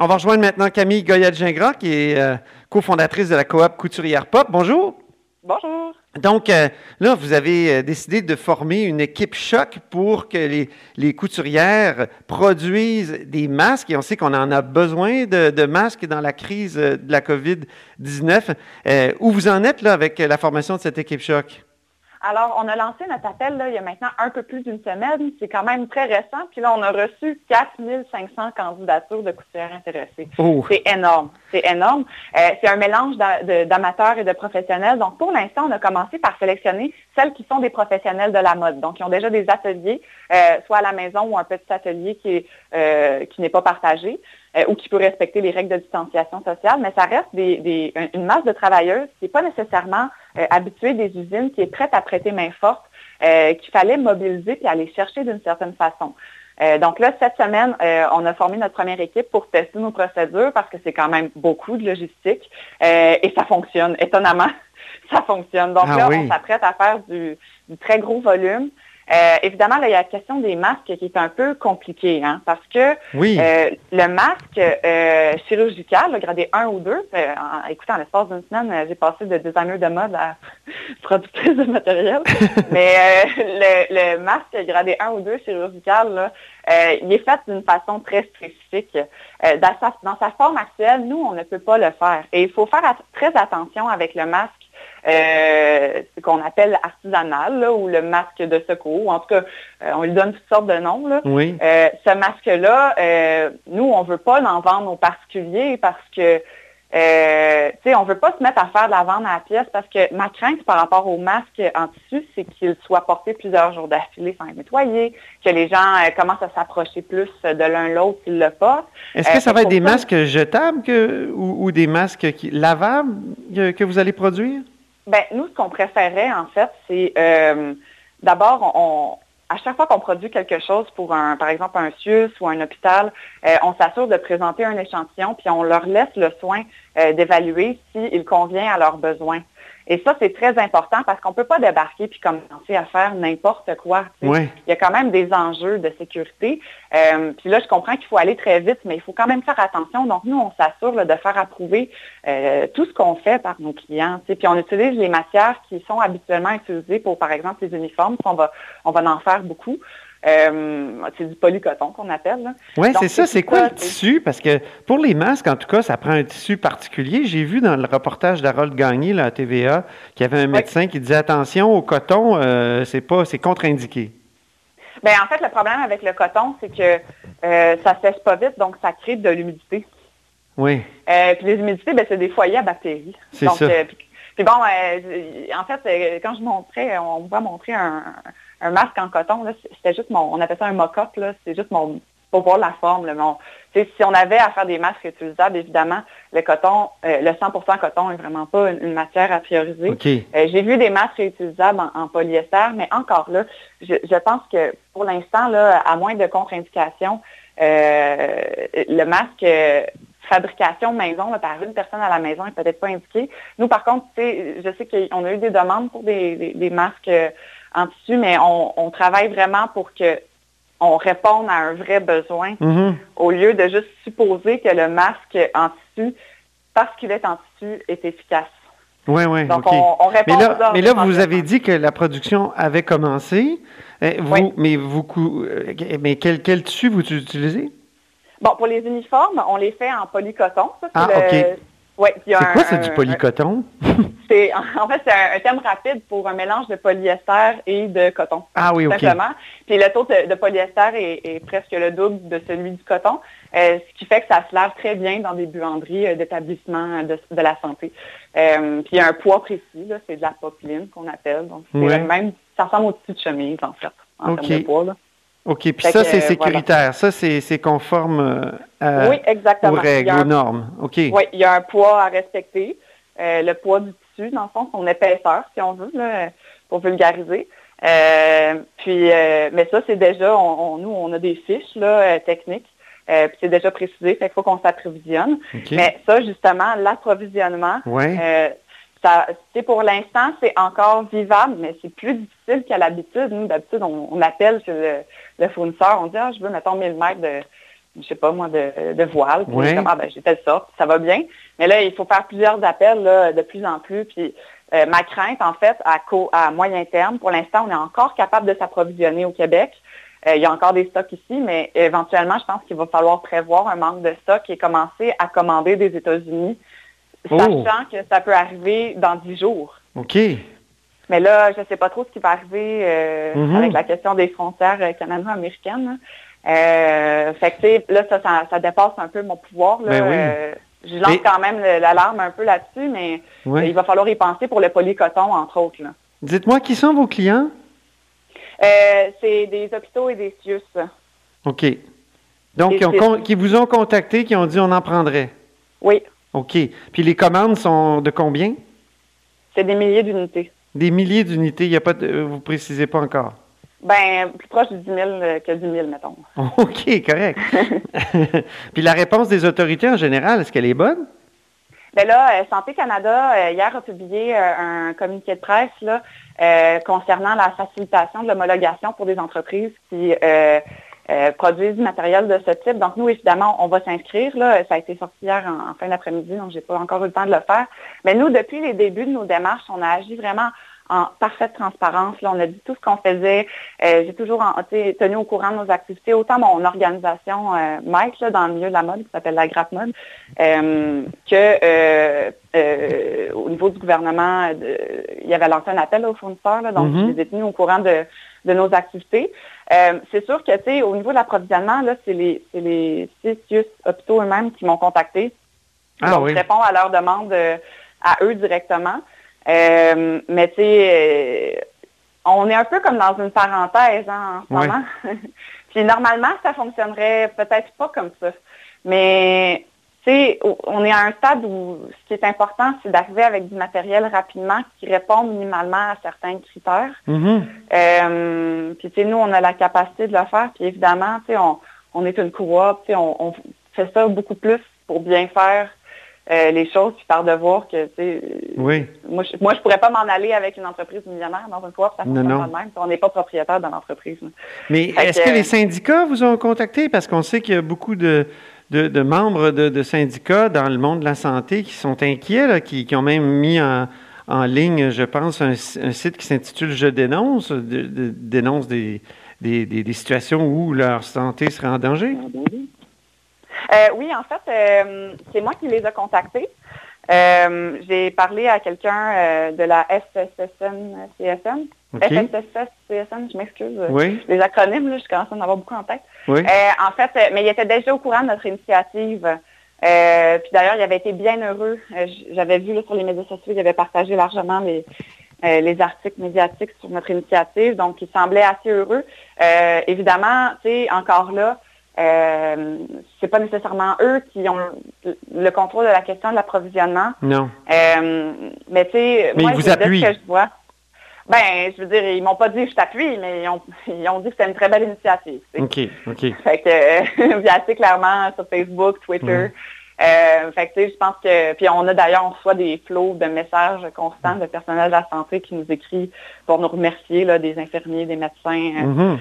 On va rejoindre maintenant Camille Goyette-Gingras, qui est euh, cofondatrice de la coop Couturière Pop. Bonjour. Bonjour. Donc, euh, là, vous avez euh, décidé de former une équipe choc pour que les, les couturières produisent des masques. Et on sait qu'on en a besoin de, de, masques dans la crise de la COVID-19. où vous en êtes là avec la formation de cette équipe choc? Alors, on a lancé notre appel là, il y a maintenant un peu plus d'une semaine. C'est quand même très récent. Puis là, on a reçu 4500 candidatures de couturières intéressées. Oh. C'est énorme. C'est énorme. Euh, c'est un mélange d'amateurs et de professionnels. Donc, pour l'instant, on a commencé par sélectionner celles qui sont des professionnels de la mode. Donc, ils ont déjà des ateliers, euh, soit à la maison ou un petit atelier qui n'est euh, qui pas partagé ou qui peut respecter les règles de distanciation sociale. Mais ça reste des, des, une masse de travailleuses qui n'est pas nécessairement euh, habituée des usines, qui est prête à prêter main forte, euh, qu'il fallait mobiliser puis aller chercher d'une certaine façon. Euh, donc là, cette semaine, euh, on a formé notre première équipe pour tester nos procédures parce que c'est quand même beaucoup de logistique euh, et ça fonctionne. Étonnamment, ça fonctionne. Donc Ah là, oui. on s'apprête à faire du, du très gros volume. Euh, évidemment, là, il y a la question des masques qui est un peu compliquée, hein, parce que Oui. euh, le masque euh, chirurgical, le gradé 1 ou 2, euh, en, écoutez, en l'espace d'une semaine, j'ai passé de designer de mode à productrice de matériel. Mais le, le masque gradé 1 ou 2 chirurgical, là, il est fait d'une façon très spécifique. Dans, sa, dans sa forme actuelle, nous, on ne peut pas le faire. Et il faut faire at- très attention avec le masque euh, ce qu'on appelle artisanal là, ou le masque de secours. En tout cas, euh, on lui donne toutes sortes de noms. Là. oui. Euh, ce masque-là, nous, on veut pas l'en vendre aux particuliers parce que, euh, tu sais, on veut pas se mettre à faire de la vente à la pièce parce que ma crainte par rapport au masque en tissu, c'est qu'il soit porté plusieurs jours d'affilée sans être nettoyé, que les gens euh, commencent à s'approcher plus de l'un l'autre s'ils le portent. Est-ce que euh, ça va être des ça- masques jetables que- ou, ou des masques qui- lavables que, vous allez produire? Ben, nous, ce qu'on préférait, en fait, c'est d'abord, on, à chaque fois qu'on produit quelque chose pour un, par exemple, un CIUS ou un hôpital, euh, on s'assure de présenter un échantillon, puis on leur laisse le soin euh, d'évaluer s'il convient à leurs besoins. Et ça, c'est très important parce qu'on ne peut pas débarquer puis commencer à faire n'importe quoi. Oui. Il y a quand même des enjeux de sécurité. Euh, puis là, je comprends qu'il faut aller très vite, mais il faut quand même faire attention. Donc, nous, on s'assure de faire approuver euh, tout ce qu'on fait par nos clients. Puis on utilise les matières qui sont habituellement utilisées pour, par exemple, les uniformes. Puis On va, on va en faire beaucoup. Euh, c'est du polycoton qu'on appelle. là. Oui, c'est ça. c'est quoi ça, le tissu? Parce que pour les masques, en tout cas, ça prend un tissu particulier. J'ai vu dans le reportage d'Harold Gagné, là, à TVA, qu'il y avait un médecin qui disait attention au coton, euh, c'est pas, c'est contre-indiqué. Ben, en fait, le problème avec le coton, c'est que euh, ça sèche pas vite, donc ça crée de l'humidité. Oui. Euh, puis les humidités, ben, c'est des foyers à bactéries. C'est ça. puis, bon, en fait, quand je montrais, on voit montrer un, un masque en coton, c'était juste mon, on appelle ça un mock-up, c'est juste mon, pour voir la forme. Là, mon, si on avait à faire des masques réutilisables, évidemment, le coton, euh, le 100% coton est vraiment pas une, une matière à prioriser. Euh, J'ai vu des masques réutilisables en, en polyester, mais encore là, je, je pense que pour l'instant, à moins de contre-indication, euh, le masque euh, fabrication maison là, par une personne à la maison est peut-être pas indiqué. Nous, par contre, je sais qu'on a eu des demandes pour des, des- des masques euh, en tissu, mais on, on travaille vraiment pour que on réponde à un vrai besoin Mhm. au lieu de juste supposer que le masque en tissu, parce qu'il est en tissu, est efficace. Oui, oui. Donc, on, on répond Mais là, mais là, vous avez dit que la production avait commencé. Euh, vous, Oui. Mais vous, euh, mais quel, quel tissu vous utilisez? Bon, pour les uniformes, on les fait en polycoton. Ça, c'est Ah, le- OK. Ouais, C'est quoi, c'est du polycoton? c'est- En fait, c'est un, un terme rapide pour un mélange de polyester et de coton. Ah oui, OK. Simplement. Puis le taux de, de polyester est, est presque le double de celui du coton, euh, ce qui fait que ça se lave très bien dans des buanderies euh, d'établissements de, de la santé. Euh, puis il y a un poids précis, c'est de la popeline qu'on appelle. Donc c'est Ouais. le même, ça ressemble au dessus de chemise en fait, en termes de poids. Là. OK. Puis Fait ça, c'est sécuritaire. Ça, c'est conforme euh, à- oui, exactement. aux règles, un aux normes. OK. Oui, il y a un poids à respecter. Euh, le poids du tissu, dans le fond, son épaisseur, si on veut, là, pour vulgariser. Euh, puis, euh, mais ça, c'est déjà, on, on- nous, on a des fiches là, techniques. Puis c'est déjà précisé, fait qu'il faut qu'on s'approvisionne. Mais ça, justement, l'approvisionnement, Ouais. C'est pour l'instant, c'est encore vivable, mais c'est plus difficile qu'à l'habitude. Nous, d'habitude, on, on appelle chez le, le fournisseur, on dit, ah, je veux, mettons, 1000 mètres de, je sais pas moi, de, de voile. Puis ah, ben, j'ai fait ça, ça va bien. Mais là, il faut faire plusieurs appels de plus en plus. Puis euh, ma crainte, en fait, à, à moyen terme, pour l'instant, on est encore capable de s'approvisionner au Québec. Euh, il y a encore des stocks ici, mais éventuellement, je pense qu'il va falloir prévoir un manque de stock et commencer à commander des États-Unis, oh. sachant que ça peut arriver dans dix jours. OK. Mais là, je ne sais pas trop ce qui va arriver euh, mm-hmm. avec la question des frontières canado-américaines. Euh, fait que, là, ça, ça, dépasse un peu mon pouvoir. Là. Ben je lance quand même l'alarme un peu là-dessus, mais il va falloir y penser pour le polycoton, entre autres. Dites-moi, qui sont vos clients? Euh, c'est des hôpitaux et des CIUS. OK. Donc, qui vous ont contacté, qui ont dit on en prendrait? Oui. OK. Puis les commandes sont de combien? C'est des milliers d'unités. Des milliers d'unités, il y a pas de, vous précisez pas encore? Ben, plus proche de 10 000 que 10 000, mettons. OK, correct. Puis la réponse des autorités en général, est-ce qu'elle est bonne? Bien là, euh, Santé Canada, euh, hier, a publié euh, un communiqué de presse là, concernant la facilitation de l'homologation pour des entreprises qui produisent du matériel de ce type. Donc, nous, évidemment, on va s'inscrire. Là. Ça a été sorti hier en, en fin d'après-midi, donc j'ai pas encore eu le temps de le faire. Mais nous, depuis les débuts de nos démarches, on a agi vraiment en parfaite transparence. Là, on a dit tout ce qu'on faisait. Euh, j'ai toujours tenu au courant de nos activités, autant mon organisation euh, Mike là, dans le milieu de la mode, qui s'appelle la Grappe Mode, euh, que euh, au niveau du gouvernement, il y avait lancé un appel aux fournisseurs, là, donc mm-hmm. je les ai tenus au courant de, de nos activités. c'est sûr que, tu sais, au niveau de l'approvisionnement, là, c'est les, c'est les six hôpitaux eux-mêmes qui m'ont contacté. Ah, donc, je réponds à leurs demandes à eux directement. Euh, mais tu sais, euh, on est un peu comme dans une parenthèse hein, en ce moment. Puis normalement, ça fonctionnerait peut-être pas comme ça. Mais sais, on est à un stade où ce qui est important, c'est d'arriver avec du matériel rapidement qui répond minimalement à certains critères. Mm-hmm. Euh, puis tu sais, nous, on a la capacité de le faire. Puis évidemment, tu sais, on, on est une coop, tu sais, on, on fait ça beaucoup plus pour bien faire euh, les choses, puis par devoir que, tu sais, oui. moi, je, moi, je pourrais pas m'en aller avec une entreprise millionnaire dans une fois, ça fonctionne pas de même. On n'est pas propriétaire de l'entreprise. Mais est-ce que, les syndicats vous ont contacté? Parce qu'on sait qu'il y a beaucoup de, de, membres de, syndicats dans le monde de la santé qui sont inquiets, qui, ont même mis en, ligne, je pense, un, site qui s'intitule Je dénonce, dénonce des, des, des, situations où leur santé serait en danger. Euh, oui, en fait, euh, c'est moi qui les ai contactés. Euh, j'ai parlé à quelqu'un de la SSSN-CSN. SSS-CSN, je m'excuse. Oui. Les acronymes, là, je commence à en avoir beaucoup en tête. Oui. en fait, mais il était déjà au courant de notre initiative. puis d'ailleurs, il avait été bien heureux. J'avais vu là, sur les médias sociaux, il avait partagé largement les, les articles médiatiques sur notre initiative. Donc, il semblait assez heureux. évidemment, tu sais, encore là, euh, c'est pas nécessairement eux qui ont le contrôle de la question de l'approvisionnement. Non. Euh, mais tu sais, moi, vous ce que je vois. Ben, je veux dire, ils m'ont pas dit je t'appuie, mais ils ont, ils ont dit que c'était une très belle initiative. OK, OK. Fait que, euh, assez clairement sur Facebook, Twitter. Euh, fait que, tu sais, je pense que, puis on a d'ailleurs, on reçoit des flots de messages constants de personnel de la santé qui nous écrit pour nous remercier, là, des infirmiers, des médecins. Euh,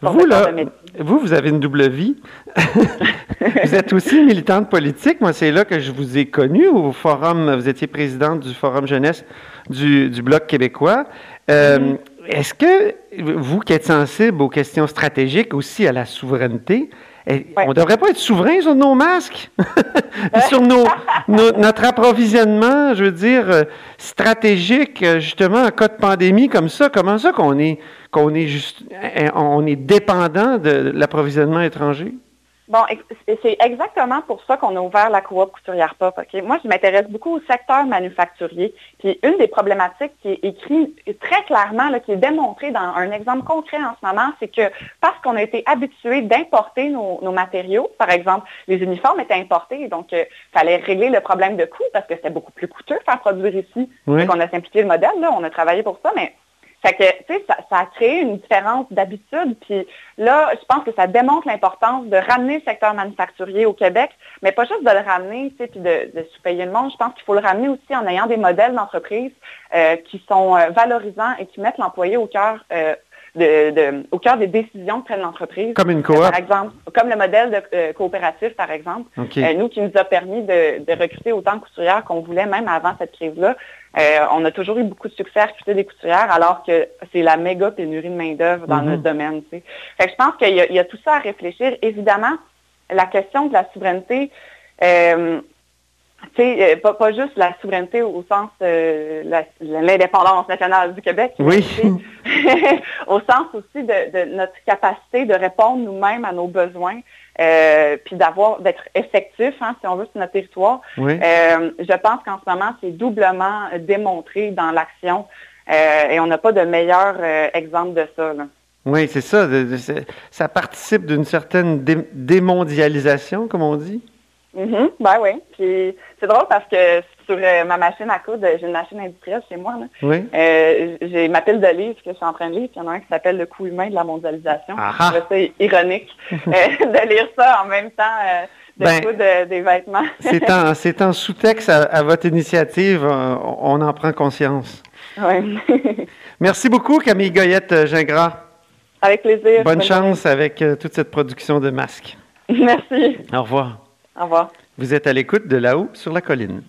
vous, là, vous, vous avez une double vie. vous êtes aussi militante politique. Moi, c'est là que je vous ai connu au forum. Vous étiez présidente du forum jeunesse du, Bloc québécois. Euh, mm-hmm. Est-ce que vous, qui êtes sensible aux questions stratégiques, aussi à la souveraineté, eh, on ne devrait pas être souverain sur nos masques, sur nos, notre approvisionnement, je veux dire, euh, stratégique, justement, en cas de pandémie comme ça. Comment ça qu'on est qu'on est juste, on est dépendant de l'approvisionnement étranger? Bon, c'est exactement pour ça qu'on a ouvert la coop couturière pop. Moi, je m'intéresse beaucoup au secteur manufacturier. Puis une des problématiques qui est écrite très clairement, qui est démontrée dans un exemple concret en ce moment, c'est que parce qu'on a été habitué d'importer nos, matériaux, par exemple, les uniformes étaient importés, donc il euh, fallait régler le problème de coût parce que c'était beaucoup plus coûteux faire produire ici. Donc on a simplifié le modèle, là, on a travaillé pour ça, mais fait que, tu sais, ça, a créé une différence d'habitude. Puis là, je pense que ça démontre l'importance de ramener le secteur manufacturier au Québec, mais pas juste de le ramener, tu sais, puis de, de sous-payer le monde. Je pense qu'il faut le ramener aussi en ayant des modèles d'entreprise euh, qui sont euh, valorisants et qui mettent l'employé au cœur euh, au cœur des décisions que prenne l'entreprise. Comme une coop. par exemple, comme le modèle de coopératif, par exemple. nous, qui nous a permis de, recruter autant de couturières qu'on voulait, même avant cette crise-là. On a toujours eu beaucoup de succès à recruter des couturières, alors que c'est la méga pénurie de main-d'œuvre dans notre domaine. je pense qu'il y, a tout ça à réfléchir. Évidemment, la question de la souveraineté, euh, euh, pas, pas, juste la souveraineté au sens euh, l'indépendance nationale du Québec, oui. au sens aussi de, notre capacité de répondre nous-mêmes à nos besoins, euh, puis d'avoir d'être effectif, hein, si on veut, sur notre territoire. je pense qu'en ce moment, c'est doublement démontré dans l'action et on n'a pas de meilleur exemple de ça. Oui, c'est ça. ça participe d'une certaine démondialisation, comme on dit. Mm Ben oui. Puis c'est drôle parce que sur euh, ma machine à coudre, j'ai une machine industrielle chez moi. Là. Oui. Euh, j'ai ma pile de livres que je suis en train de lire, puis il y en a un qui s'appelle Le coup humain de la mondialisation. C'est ironique euh, de lire ça en même temps de ben, coudre des vêtements. c'est en, sous-texte à, votre initiative, on, en prend conscience. Oui. Merci beaucoup, Camille Goyette-Gingras. Avec plaisir. Bonne, chance avec toute cette production de masques. Merci. Au revoir. Au revoir. Vous êtes à l'écoute de là-haut sur la colline.